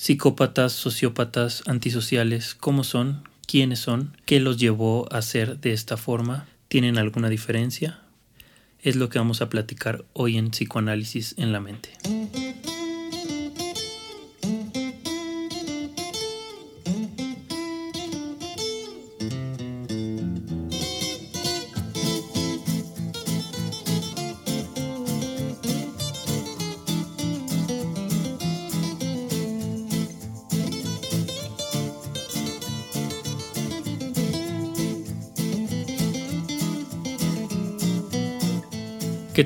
Psicópatas, sociópatas, antisociales, ¿cómo son? ¿Quiénes son? ¿Qué los llevó a ser de esta forma? ¿Tienen alguna diferencia? Es lo que vamos a platicar hoy en Psicoanálisis en la mente.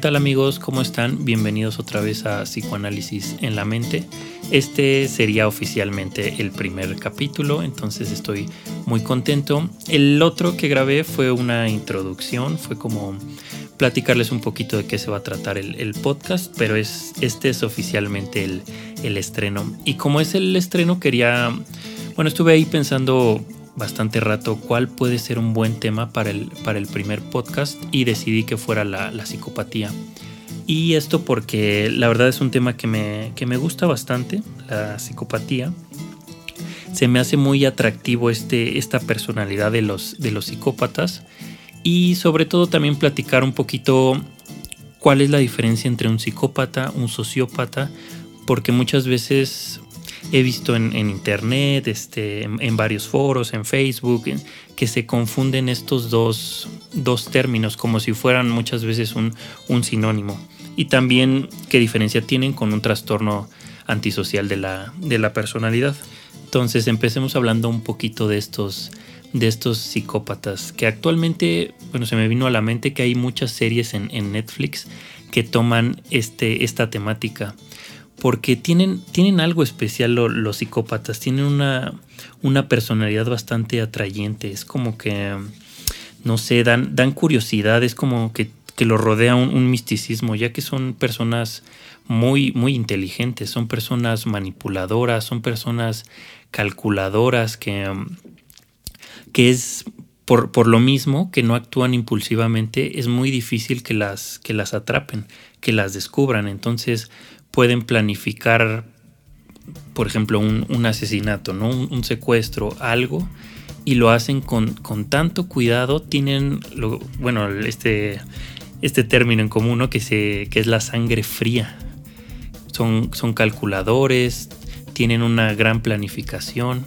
Tal amigos? ¿Cómo están? Bienvenidos otra vez a Psicoanálisis en la mente. Este sería oficialmente el primer capítulo, entonces estoy muy contento. El otro que grabé fue una introducción, fue como platicarles un poquito de qué se va a tratar el, podcast, pero es, este es oficialmente el, el estreno. Y como es el estreno, quería, bueno, estuve ahí pensando bastante rato cuál puede ser un buen tema para el, para el primer podcast y decidí que fuera la, psicopatía. Y esto porque la verdad es un tema que me, que me gusta bastante, la psicopatía. Se me hace muy atractivo este, esta personalidad de los, de los psicópatas y sobre todo también platicar un poquito cuál es la diferencia entre un psicópata, un sociópata, porque muchas veces he visto en, internet, este, en, varios foros, en Facebook, que se confunden estos dos, términos como si fueran muchas veces un, sinónimo. Y también qué diferencia tienen con un trastorno antisocial de la, de la personalidad. Entonces empecemos hablando un poquito de estos, de estos psicópatas, que actualmente, bueno, se me vino a la mente que hay muchas series en, en Netflix que toman este, esta temática porque tienen, tienen algo especial los, psicópatas, tienen una, una, personalidad bastante atrayente, es como que, no sé, dan, dan curiosidad, es como que, que lo rodea un, misticismo, ya que son personas muy, muy inteligentes, son personas manipuladoras, son personas calculadoras que, que es por, por, lo mismo que no actúan impulsivamente, es muy difícil que las, que las atrapen, que las descubran. Entonces, pueden planificar, por ejemplo, un, asesinato, ¿no? Un, secuestro, algo, y lo hacen con, tanto cuidado, tienen, bueno, este, este término en común, ¿no? que, se, que es la sangre fría. Son, son calculadores, tienen una gran planificación,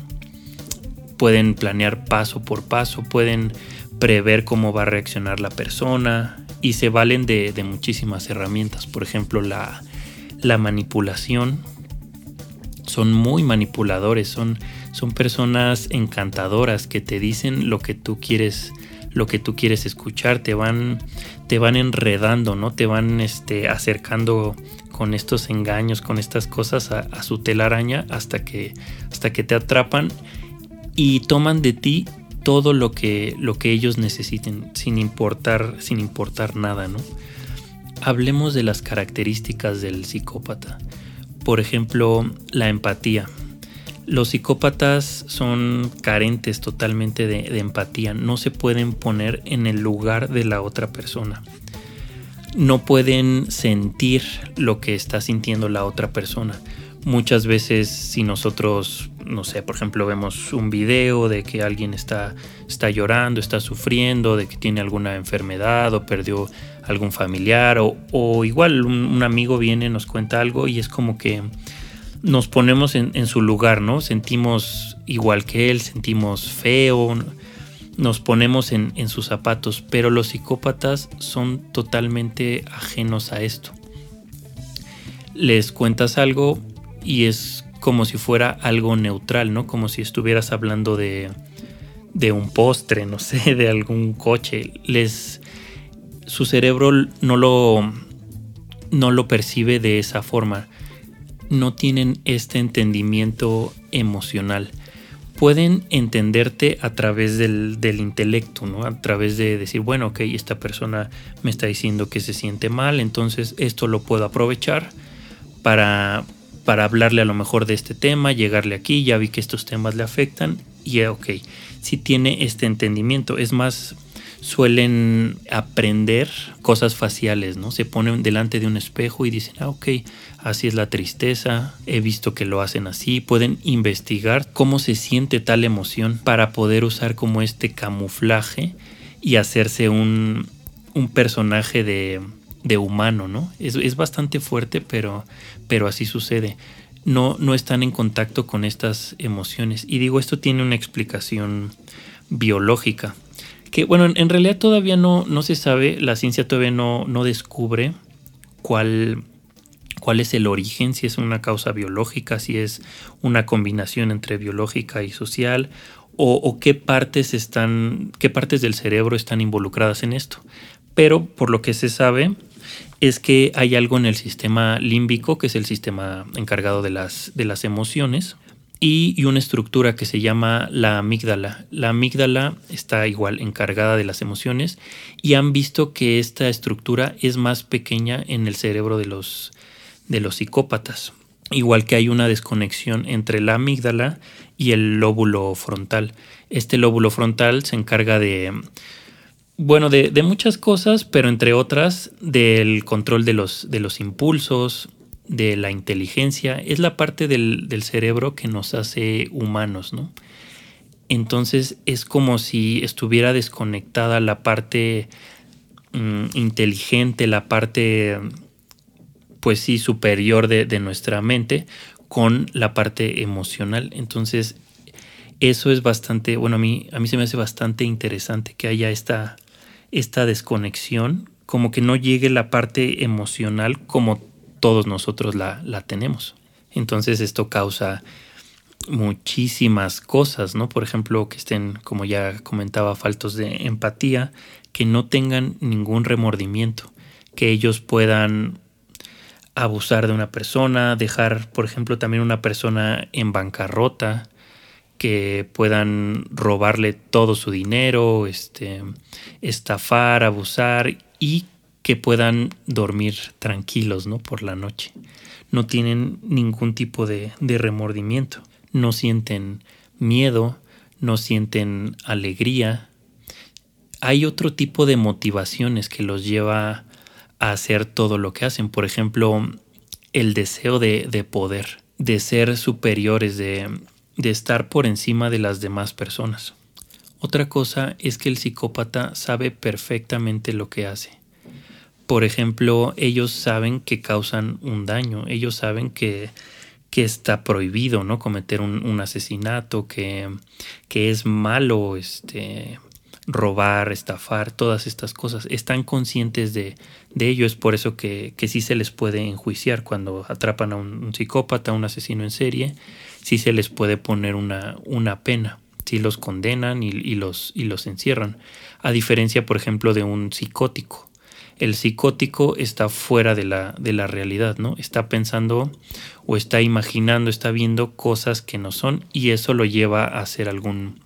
pueden planear paso por paso, pueden prever cómo va a reaccionar la persona y se valen de, de muchísimas herramientas. Por ejemplo, la, la manipulación. Son muy manipuladores, son, son personas encantadoras que te dicen lo que tú quieres, lo que tú quieres escuchar, te van, te van enredando, ¿no? Te van este, acercando con estos engaños, con estas cosas a, su telaraña hasta que, hasta que te atrapan y toman de ti todo lo que, lo que ellos necesiten, sin importar, sin importar nada, ¿no? Hablemos de las características del psicópata. Por ejemplo, la empatía. Los psicópatas son carentes totalmente de, empatía, no se pueden poner en el lugar de la otra persona. No pueden sentir lo que está sintiendo la otra persona. Muchas veces si nosotros, no sé, por ejemplo, vemos un video de que alguien está, está llorando, está sufriendo, de que tiene alguna enfermedad o perdió algún familiar o, igual un, amigo viene, nos cuenta algo y es como que nos ponemos en, su lugar, ¿no? Sentimos igual que él, sentimos feo, nos ponemos en, en sus zapatos, pero los psicópatas son totalmente ajenos a esto. Les cuentas algo y es como si fuera algo neutral, ¿no? Como si estuvieras hablando de, de un postre, no sé, de algún coche. Les, su cerebro no lo, no lo percibe de esa forma. No tienen este entendimiento emocional. Pueden entenderte a través del, del, intelecto, ¿no? A través de decir, bueno, ok, esta persona me está diciendo que se siente mal, entonces esto lo puedo aprovechar para, para hablarle a lo mejor de este tema, llegarle aquí, ya vi que estos temas le afectan y ok, si tiene este entendimiento. Es más, suelen aprender cosas faciales, ¿no? Se ponen delante de un espejo y dicen, ah, ok, así es la tristeza, he visto que lo hacen así, pueden investigar cómo se siente tal emoción para poder usar como este camuflaje y hacerse un, un personaje de, de, humano, ¿no? Es, es, bastante fuerte, pero, pero así sucede. No, no están en contacto con estas emociones. Y digo, esto tiene una explicación biológica que bueno, en, realidad todavía no, no se sabe, la ciencia todavía no, no descubre cuál, cuál es el origen, si es una causa biológica, si es una combinación entre biológica y social, o, qué partes están, qué partes del cerebro están involucradas en esto. Pero por lo que se sabe es que hay algo en el sistema límbico, que es el sistema encargado de las, de las emociones, y, una estructura que se llama la amígdala. La amígdala está igual encargada de las emociones y han visto que esta estructura es más pequeña en el cerebro de los, de los psicópatas. Igual que hay una desconexión entre la amígdala y el lóbulo frontal. Este lóbulo frontal se encarga de, bueno, de, de muchas cosas, pero entre otras del control de los, de los impulsos, de la inteligencia, es la parte del, cerebro que nos hace humanos, ¿no? Entonces es como si estuviera desconectada la parte mm, inteligente, la parte, pues sí, superior de, de, nuestra mente con la parte emocional. Entonces eso es bastante, bueno, a mí, a mí se me hace bastante interesante que haya esta, esta desconexión, como que no llegue la parte emocional como todos nosotros la, tenemos. Entonces esto causa muchísimas cosas, ¿no? Por ejemplo, que estén, como ya comentaba, faltos de empatía, que no tengan ningún remordimiento, que ellos puedan abusar de una persona, dejar, por ejemplo, también una persona en bancarrota, que puedan robarle todo su dinero, este, estafar, abusar y que puedan dormir tranquilos ¿no? por la noche. No tienen ningún tipo de, remordimiento, no sienten miedo, no sienten alegría. Hay otro tipo de motivaciones que los lleva a hacer todo lo que hacen. Por ejemplo, el deseo de, de poder, de ser superiores, de estar por encima de las demás personas. Otra cosa es que el psicópata sabe perfectamente lo que hace por ejemplo, ellos saben que causan un daño, ellos saben que, que está prohibido, ¿no? Cometer un, asesinato, que, que, es malo, este, robar, estafar, todas estas cosas. Están conscientes de, de ello, es por eso que, que, sí se les puede enjuiciar cuando atrapan a un, psicópata, un asesino en serie, sí se les puede poner una, una pena, sí los condenan y, y, los, y los encierran. A diferencia, por ejemplo, de un psicótico el psicótico está fuera de la, de la realidad, ¿no? Está pensando o está imaginando, está viendo cosas que no son y eso lo lleva a hacer algún,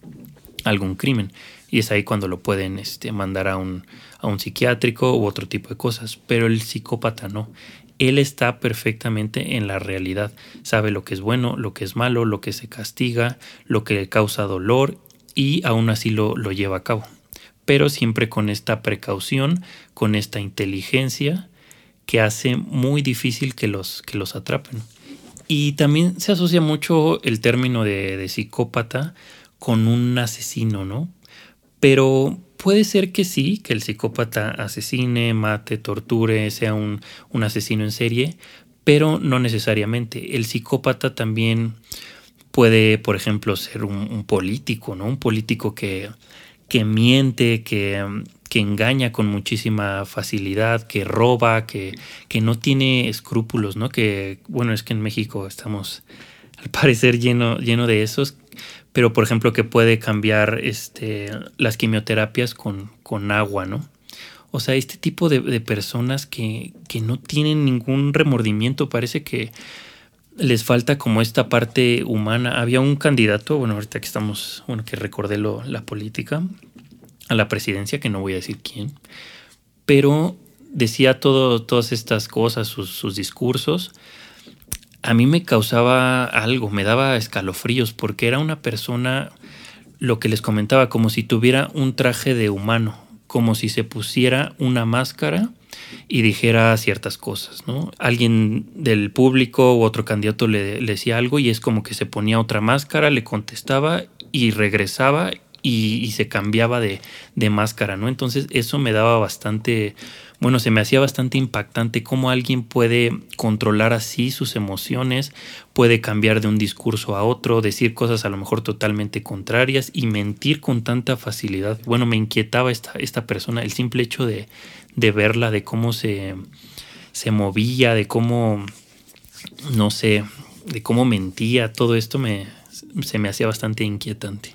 algún crimen. Y es ahí cuando lo pueden este, mandar a un, a un psiquiátrico u otro tipo de cosas. Pero el psicópata no. Él está perfectamente en la realidad. Sabe lo que es bueno, lo que es malo, lo que se castiga, lo que le causa dolor y aún así lo, lo lleva a cabo pero siempre con esta precaución, con esta inteligencia que hace muy difícil que los, que los atrapen. Y también se asocia mucho el término de, psicópata con un asesino, ¿no? Pero puede ser que sí, que el psicópata asesine, mate, torture, sea un, un asesino en serie, pero no necesariamente. El psicópata también puede, por ejemplo, ser un, un político, ¿no? Un político que, que miente, que, que engaña con muchísima facilidad, que roba, que, que no tiene escrúpulos, ¿no? Que, bueno, es que en México estamos al parecer lleno, lleno de esos, pero por ejemplo que puede cambiar este, las quimioterapias con, con agua, ¿no? O sea, este tipo de, de personas que, que, no tienen ningún remordimiento, parece que les falta como esta parte humana. Había un candidato, bueno, ahorita que estamos, bueno, que recordé lo, la política, a la presidencia, que no voy a decir quién, pero decía todo, todas estas cosas, sus, sus discursos. A mí me causaba algo, me daba escalofríos, porque era una persona, lo que les comentaba, como si tuviera un traje de humano, como si se pusiera una máscara y dijera ciertas cosas, ¿no? Alguien del público u otro candidato le, decía algo y es como que se ponía otra máscara, le contestaba y regresaba y, se cambiaba de, de, máscara, ¿no? Entonces eso me daba bastante, bueno, se me hacía bastante impactante cómo alguien puede controlar así sus emociones, puede cambiar de un discurso a otro, decir cosas a lo mejor totalmente contrarias y mentir con tanta facilidad. Bueno, me inquietaba esta, esta persona, el simple hecho de, de verla, de cómo se, se movía, de cómo, no sé, de cómo mentía, todo esto me, se me hacía bastante inquietante.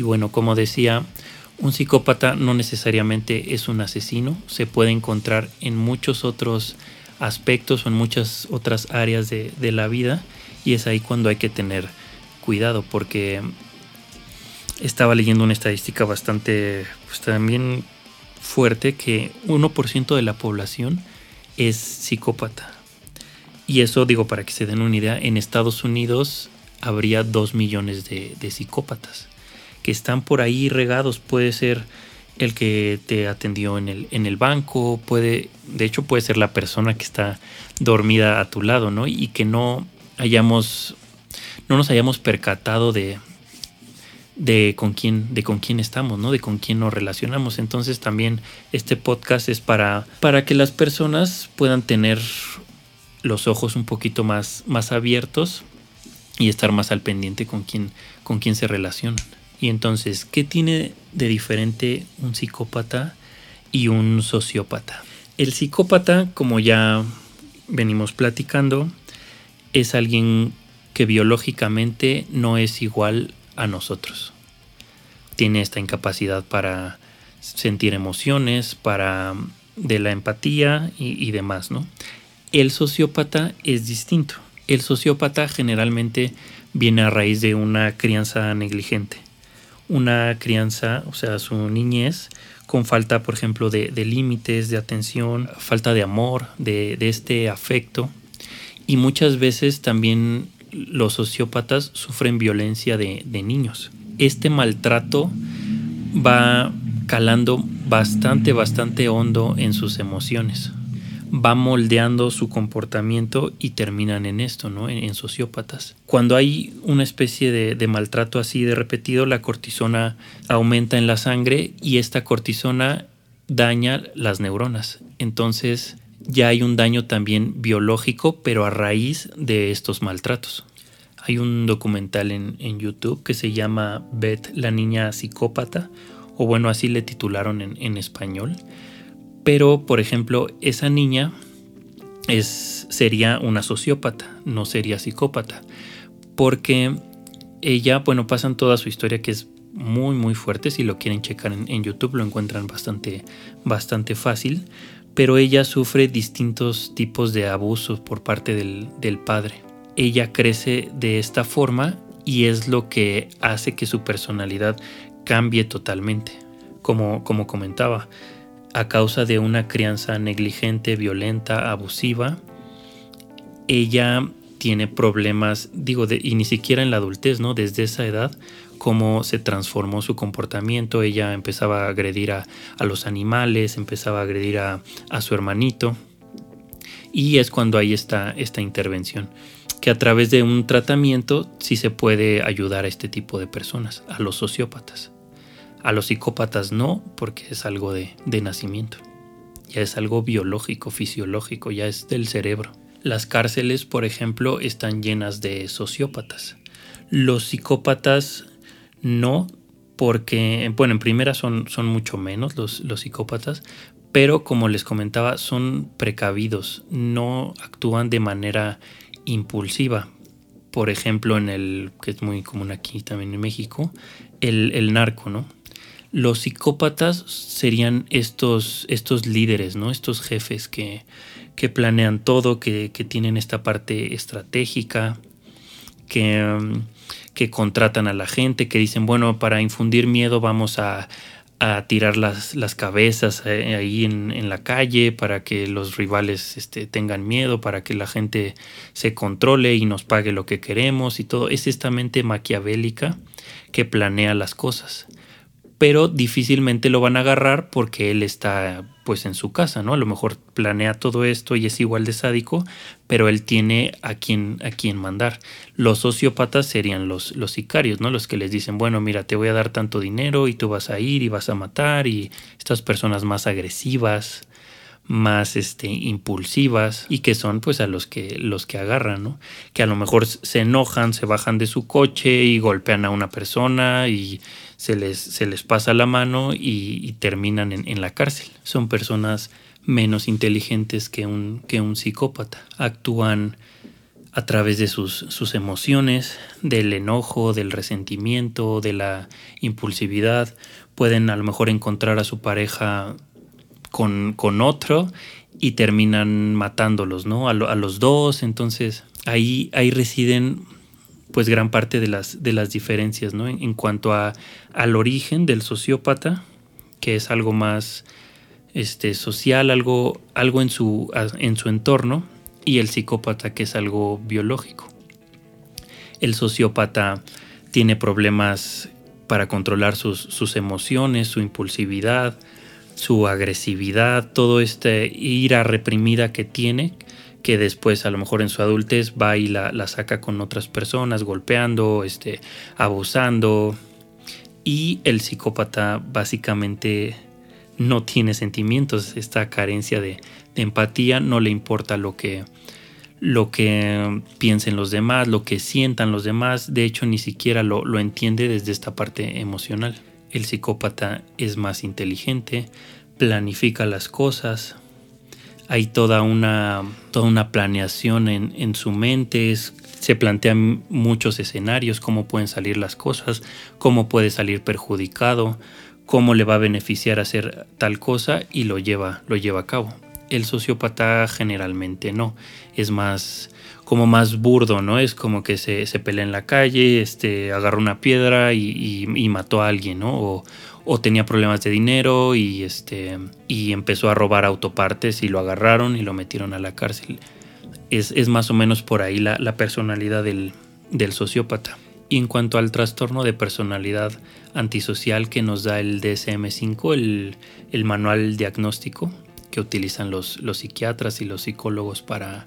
Y bueno, como decía, un psicópata no necesariamente es un asesino, se puede encontrar en muchos otros aspectos o en muchas otras áreas de, la vida y es ahí cuando hay que tener cuidado porque estaba leyendo una estadística bastante pues también fuerte que 1% de la población es psicópata. Y eso digo para que se den una idea, en Estados Unidos habría 2 millones de psicópatas que están por ahí regados. Puede ser el que te atendió en el, en el banco, puede, de hecho puede ser la persona que está dormida a tu lado, ¿no? Y que no hayamos, no nos hayamos percatado de, de con quién, de con quién estamos, ¿no? De con quién nos relacionamos. Entonces también este podcast es para, para que las personas puedan tener los ojos un poquito más, más abiertos y estar más al pendiente con quién, con quién se relacionan. Y entonces, ¿qué tiene de diferente un psicópata y un sociópata? El psicópata, como ya venimos platicando, es alguien que biológicamente no es igual a nosotros. Tiene esta incapacidad para sentir emociones, para de la empatía y, y demás, ¿no? El sociópata es distinto. El sociópata generalmente viene a raíz de una crianza negligente una crianza, o sea, su niñez, con falta, por ejemplo, de, límites, de atención, falta de amor, de, este afecto. Y muchas veces también los sociópatas sufren violencia de, niños. Este maltrato va calando bastante, bastante hondo en sus emociones va moldeando su comportamiento y terminan en esto, ¿no? En, sociópatas. Cuando hay una especie de, maltrato así de repetido, la cortisona aumenta en la sangre y esta cortisona daña las neuronas. Entonces ya hay un daño también biológico, pero a raíz de estos maltratos. Hay un documental en, YouTube que se llama Beth, la niña psicópata, o bueno, así le titularon en español pero, por ejemplo, esa niña es, sería una sociópata, no sería psicópata. Porque ella, bueno, pasan toda su historia que es muy, muy fuerte. Si lo quieren checar en, YouTube, lo encuentran bastante, bastante fácil. Pero ella sufre distintos tipos de abusos por parte del, del padre. Ella crece de esta forma y es lo que hace que su personalidad cambie totalmente. Como, como comentaba, a causa de una crianza negligente, violenta, abusiva, ella tiene problemas, digo, y ni siquiera en la adultez, ¿no? Desde esa edad, cómo se transformó su comportamiento, ella empezaba a agredir a, los animales, empezaba a agredir a, a, su hermanito, y es cuando hay esta, esta intervención, que a través de un tratamiento sí se puede ayudar a este tipo de personas, a los sociópatas. A los psicópatas no, porque es algo de, nacimiento. Ya es algo biológico, fisiológico, ya es del cerebro. Las cárceles, por ejemplo, están llenas de sociópatas. Los psicópatas no, porque, bueno, en primera son, son mucho menos los, los psicópatas, pero como les comentaba, son precavidos, no actúan de manera impulsiva. Por ejemplo, en el que es muy común aquí también en México, el, el narco, ¿no? Los psicópatas serían estos, estos líderes, ¿no? Estos jefes que, que planean todo, que, tienen esta parte estratégica, que, que, contratan a la gente, que dicen, bueno, para infundir miedo vamos a, a tirar las, las cabezas eh, ahí en, en, la calle para que los rivales este, tengan miedo, para que la gente se controle y nos pague lo que queremos y todo. Es esta mente maquiavélica que planea las cosas pero difícilmente lo van a agarrar porque él está pues en su casa, ¿no? A lo mejor planea todo esto y es igual de sádico, pero él tiene a quien, a quien mandar. Los sociópatas serían los, los sicarios, ¿no? Los que les dicen, bueno, mira, te voy a dar tanto dinero y tú vas a ir y vas a matar y estas personas más agresivas, más este impulsivas y que son pues a los que los que agarran, ¿no? Que a lo mejor se enojan, se bajan de su coche y golpean a una persona y se les, se les pasa la mano y, terminan en, en, la cárcel. Son personas menos inteligentes que un, que un psicópata. Actúan a través de sus, sus emociones, del enojo, del resentimiento, de la impulsividad. Pueden a lo mejor encontrar a su pareja con, con otro y terminan matándolos, ¿no? A, a, los dos, entonces ahí, ahí residen pues gran parte de las, de las diferencias, ¿no? En, cuanto a, al origen del sociópata, que es algo más este, social, algo, algo en, su, en su entorno, y el psicópata, que es algo biológico. El sociópata tiene problemas para controlar sus, sus emociones, su impulsividad, su agresividad, todo este ira reprimida que tiene, que después a lo mejor en su adultez va y la, la saca con otras personas, golpeando, este, abusando. Y el psicópata básicamente no tiene sentimientos, esta carencia de, empatía, no le importa lo que, lo que piensen los demás, lo que sientan los demás, de hecho ni siquiera lo, lo entiende desde esta parte emocional. El psicópata es más inteligente, planifica las cosas, hay toda una, toda una planeación en, en su mente, se plantean muchos escenarios, cómo pueden salir las cosas, cómo puede salir perjudicado, cómo le va a beneficiar hacer tal cosa y lo lleva, lo lleva a cabo. El sociópata generalmente no, es más como más burdo, ¿no? Es como que se, se pelea en la calle, este, agarró una piedra y, y, mató a alguien, ¿no? O, o, tenía problemas de dinero y, este, y empezó a robar autopartes y lo agarraron y lo metieron a la cárcel. Es, es más o menos por ahí la, la personalidad del, del sociópata. Y en cuanto al trastorno de personalidad antisocial que nos da el DSM5, el, el manual diagnóstico que utilizan los, los psiquiatras y los psicólogos para,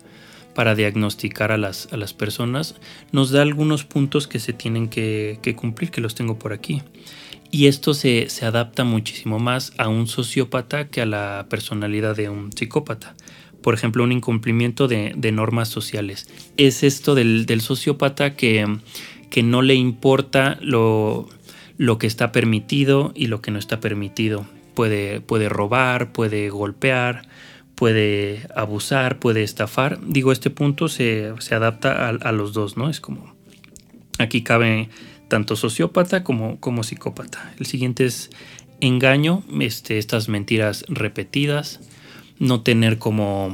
para diagnosticar a las, a las personas, nos da algunos puntos que se tienen que, cumplir, que los tengo por aquí. Y esto se, adapta muchísimo más a un sociópata que a la personalidad de un psicópata. Por ejemplo, un incumplimiento de, normas sociales. Es esto del, sociópata que, que, no le importa lo, lo que está permitido y lo que no está permitido. Puede, puede robar, puede golpear, puede abusar, puede estafar. Digo, este punto se, adapta a, los dos, ¿no? Es como, aquí cabe tanto sociópata como, como psicópata. El siguiente es engaño, este, estas mentiras repetidas, no tener como,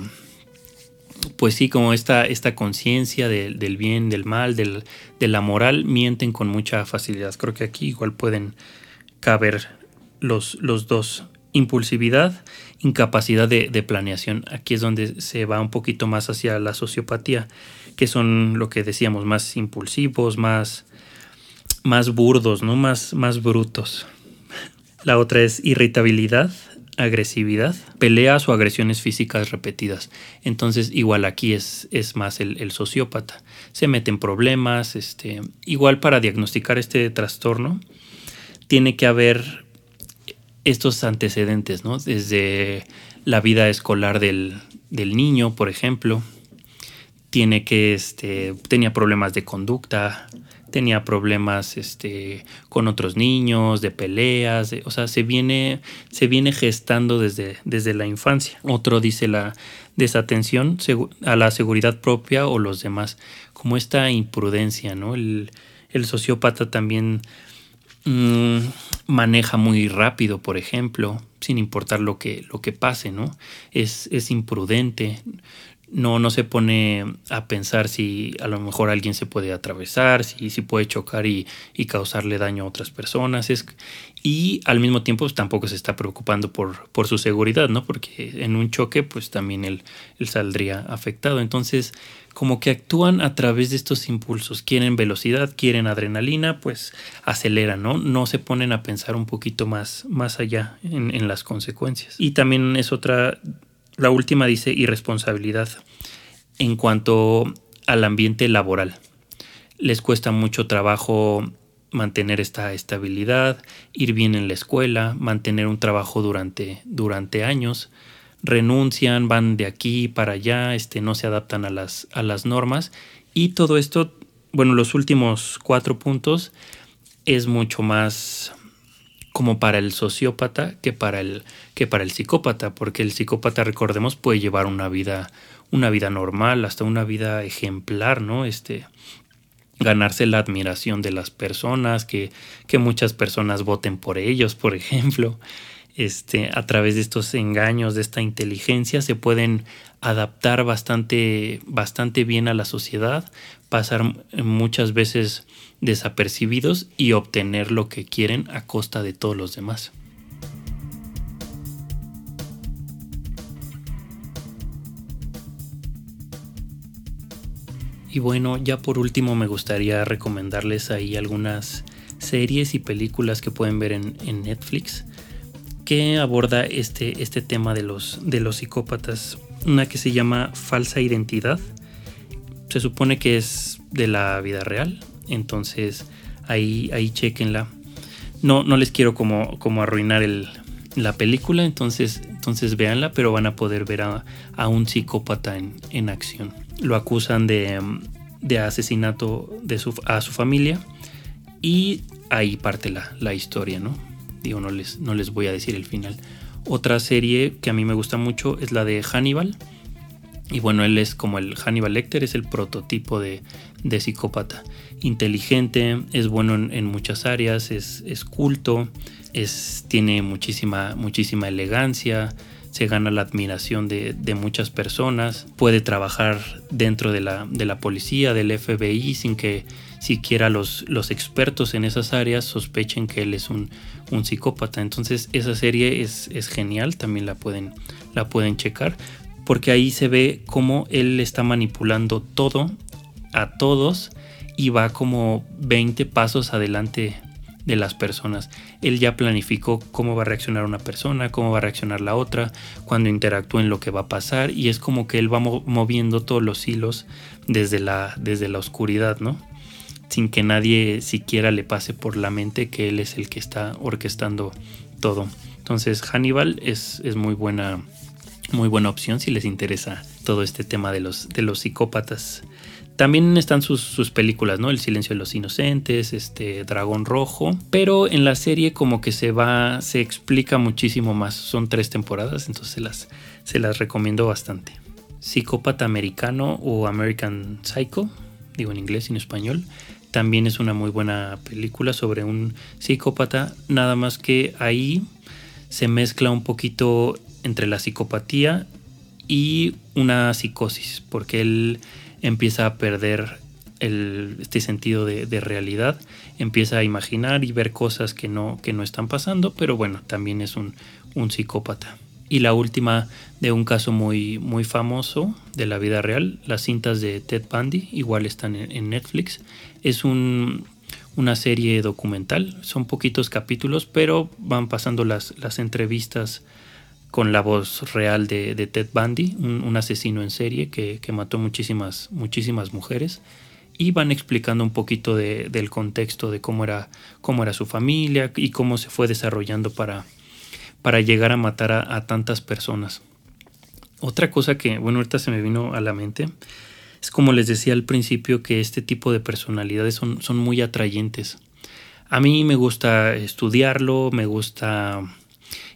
pues sí, como esta, esta conciencia del bien, del mal, del, de la moral, mienten con mucha facilidad. Creo que aquí igual pueden caber los, los dos impulsividad, incapacidad de, planeación. Aquí es donde se va un poquito más hacia la sociopatía, que son lo que decíamos, más impulsivos, más, más burdos, ¿no? Más, más brutos. La otra es irritabilidad, agresividad, peleas o agresiones físicas repetidas. Entonces, igual aquí es, es más el, el, sociópata. Se mete en problemas, este, igual para diagnosticar este trastorno, tiene que haber estos antecedentes, ¿no? Desde la vida escolar del, niño, por ejemplo, tiene que, este, tenía problemas de conducta, tenía problemas este, con otros niños, de peleas, o sea, se viene, se viene gestando desde, desde la infancia. Otro dice la desatención a la seguridad propia o los demás, como esta imprudencia, ¿no? El, el sociópata también Mm, maneja muy rápido, por ejemplo, sin importar lo que, lo que pase, ¿no? Es, es imprudente, no, no se pone a pensar si a lo mejor alguien se puede atravesar, si, si puede chocar y, y causarle daño a otras personas. Es, y al mismo tiempo pues, tampoco se está preocupando por, por su seguridad, ¿no? Porque en un choque pues también él, él saldría afectado. Entonces como que actúan a través de estos impulsos. Quieren velocidad, quieren adrenalina, pues aceleran, ¿no? No se ponen a pensar un poquito más, más allá en, en las consecuencias. Y también es otra la última dice irresponsabilidad en cuanto al ambiente laboral. Les cuesta mucho trabajo mantener esta estabilidad, ir bien en la escuela, mantener un trabajo durante, durante años, renuncian, van de aquí para allá, este, no se adaptan a las, a las normas y todo esto, bueno, los últimos cuatro puntos es mucho más como para el sociópata que para el, que para el psicópata, porque el psicópata, recordemos, puede llevar una vida, una vida normal, hasta una vida ejemplar, ¿no? Este, ganarse la admiración de las personas, que, que muchas personas voten por ellos, por ejemplo. Este, a través de estos engaños, de esta inteligencia, se pueden adaptar bastante, bastante bien a la sociedad, pasar muchas veces desapercibidos y obtener lo que quieren a costa de todos los demás. Y bueno, ya por último me gustaría recomendarles ahí algunas series y películas que pueden ver en, en Netflix que aborda este, este tema de los, de los psicópatas. Una que se llama Falsa Identidad. Se supone que es de la vida real. Entonces ahí, ahí chequenla. No, no les quiero como, como arruinar el, la película, entonces, entonces véanla, pero van a poder ver a, un psicópata en, en, acción. Lo acusan de, de asesinato de su, a su familia y ahí parte la, la historia, ¿no? Digo, no les, no les voy a decir el final. Otra serie que a mí me gusta mucho es la de Hannibal. Y bueno, él es como el Hannibal Lecter, es el prototipo de, de psicópata. Inteligente, es bueno en, muchas áreas, es, es, culto, es, tiene muchísima, muchísima elegancia, se gana la admiración de, de, muchas personas, puede trabajar dentro de la, de la policía, del FBI, sin que siquiera los, los expertos en esas áreas sospechen que él es un, un psicópata. Entonces esa serie es, es, genial, también la pueden, la pueden checar, porque ahí se ve cómo él está manipulando todo a todos y va como 20 pasos adelante de las personas. Él ya planificó cómo va a reaccionar una persona, cómo va a reaccionar la otra, cuando interactúen lo que va a pasar y es como que él va moviendo todos los hilos desde la, desde la oscuridad, ¿no? Sin que nadie siquiera le pase por la mente que él es el que está orquestando todo. Entonces Hannibal es, es muy buena muy buena opción si les interesa todo este tema de los, de los psicópatas. También están sus, películas, ¿no? El silencio de los inocentes, este Dragón Rojo, pero en la serie como que se va, se explica muchísimo más. Son tres temporadas, entonces las, se las recomiendo bastante. Psicópata americano o American Psycho, digo en inglés y en español. También es una muy buena película sobre un psicópata, nada más que ahí se mezcla un poquito entre la psicopatía y una psicosis, porque él empieza a perder este sentido de, realidad, empieza a imaginar y ver cosas que no, que no están pasando, pero bueno, también es un, psicópata. Y la última de un caso muy, muy famoso de la vida real, las cintas de Ted Bundy, igual están en, Netflix. Es un, una serie documental, son poquitos capítulos, pero van pasando las, las entrevistas con la voz real de, Ted Bundy, un, asesino en serie que, mató muchísimas, muchísimas mujeres y van explicando un poquito del contexto de cómo era, cómo era su familia y cómo se fue desarrollando para, para llegar a matar a, tantas personas. Otra cosa que, bueno, ahorita se me vino a la mente, es como les decía al principio que este tipo de personalidades son, son muy atrayentes. A mí me gusta estudiarlo, me gusta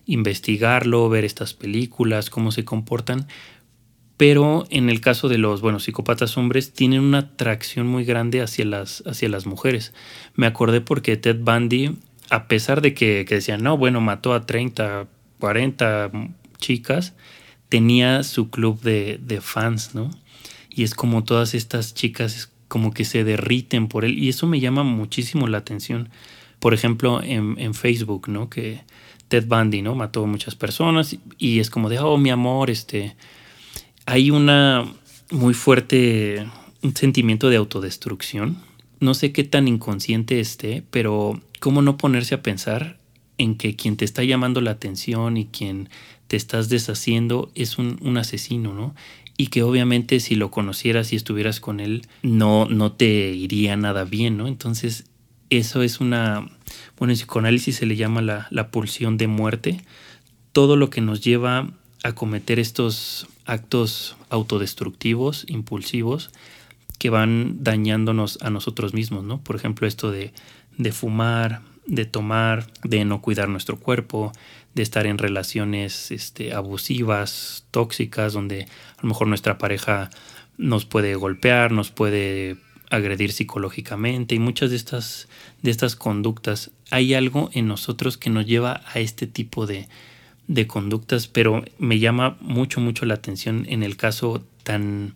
investigarlo, ver estas películas, cómo se comportan. Pero en el caso de los, bueno, psicópatas hombres, tienen una atracción muy grande hacia las, hacia las mujeres. Me acordé porque Ted Bundy, a pesar de que, decían, no, bueno, mató a 30, 40 chicas, tenía su club de, fans, ¿no? Y es como todas estas chicas como que se derriten por él y eso me llama muchísimo la atención. Por ejemplo, en, en Facebook, ¿no? Que Ted Bundy, ¿no? Mató a muchas personas y es como de, oh, mi amor, este... Hay una muy fuerte, un sentimiento de autodestrucción. No sé qué tan inconsciente esté, pero cómo no ponerse a pensar en que quien te está llamando la atención y quien te estás deshaciendo es un, asesino, ¿no? y que obviamente si lo conocieras y estuvieras con él no, no te iría nada bien, ¿no? Entonces eso es una, bueno, en psicoanálisis se le llama la, la pulsión de muerte, todo lo que nos lleva a cometer estos actos autodestructivos, impulsivos, que van dañándonos a nosotros mismos, ¿no? Por ejemplo, esto de, de fumar, de tomar, de no cuidar nuestro cuerpo, de estar en relaciones este, abusivas, tóxicas, donde a lo mejor nuestra pareja nos puede golpear, nos puede agredir psicológicamente y muchas de estas, de estas conductas. Hay algo en nosotros que nos lleva a este tipo de, de conductas, pero me llama mucho, mucho la atención en el caso tan,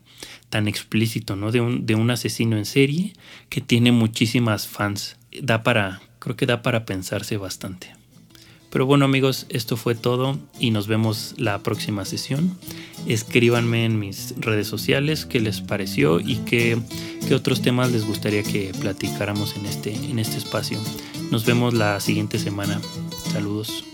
tan explícito, ¿no? De un, de un asesino en serie que tiene muchísimas fans. Da para, creo que da para pensarse bastante. Pero bueno amigos, esto fue todo y nos vemos la próxima sesión. Escríbanme en mis redes sociales qué les pareció y qué, qué otros temas les gustaría que platicáramos en este, en este espacio. Nos vemos la siguiente semana. Saludos.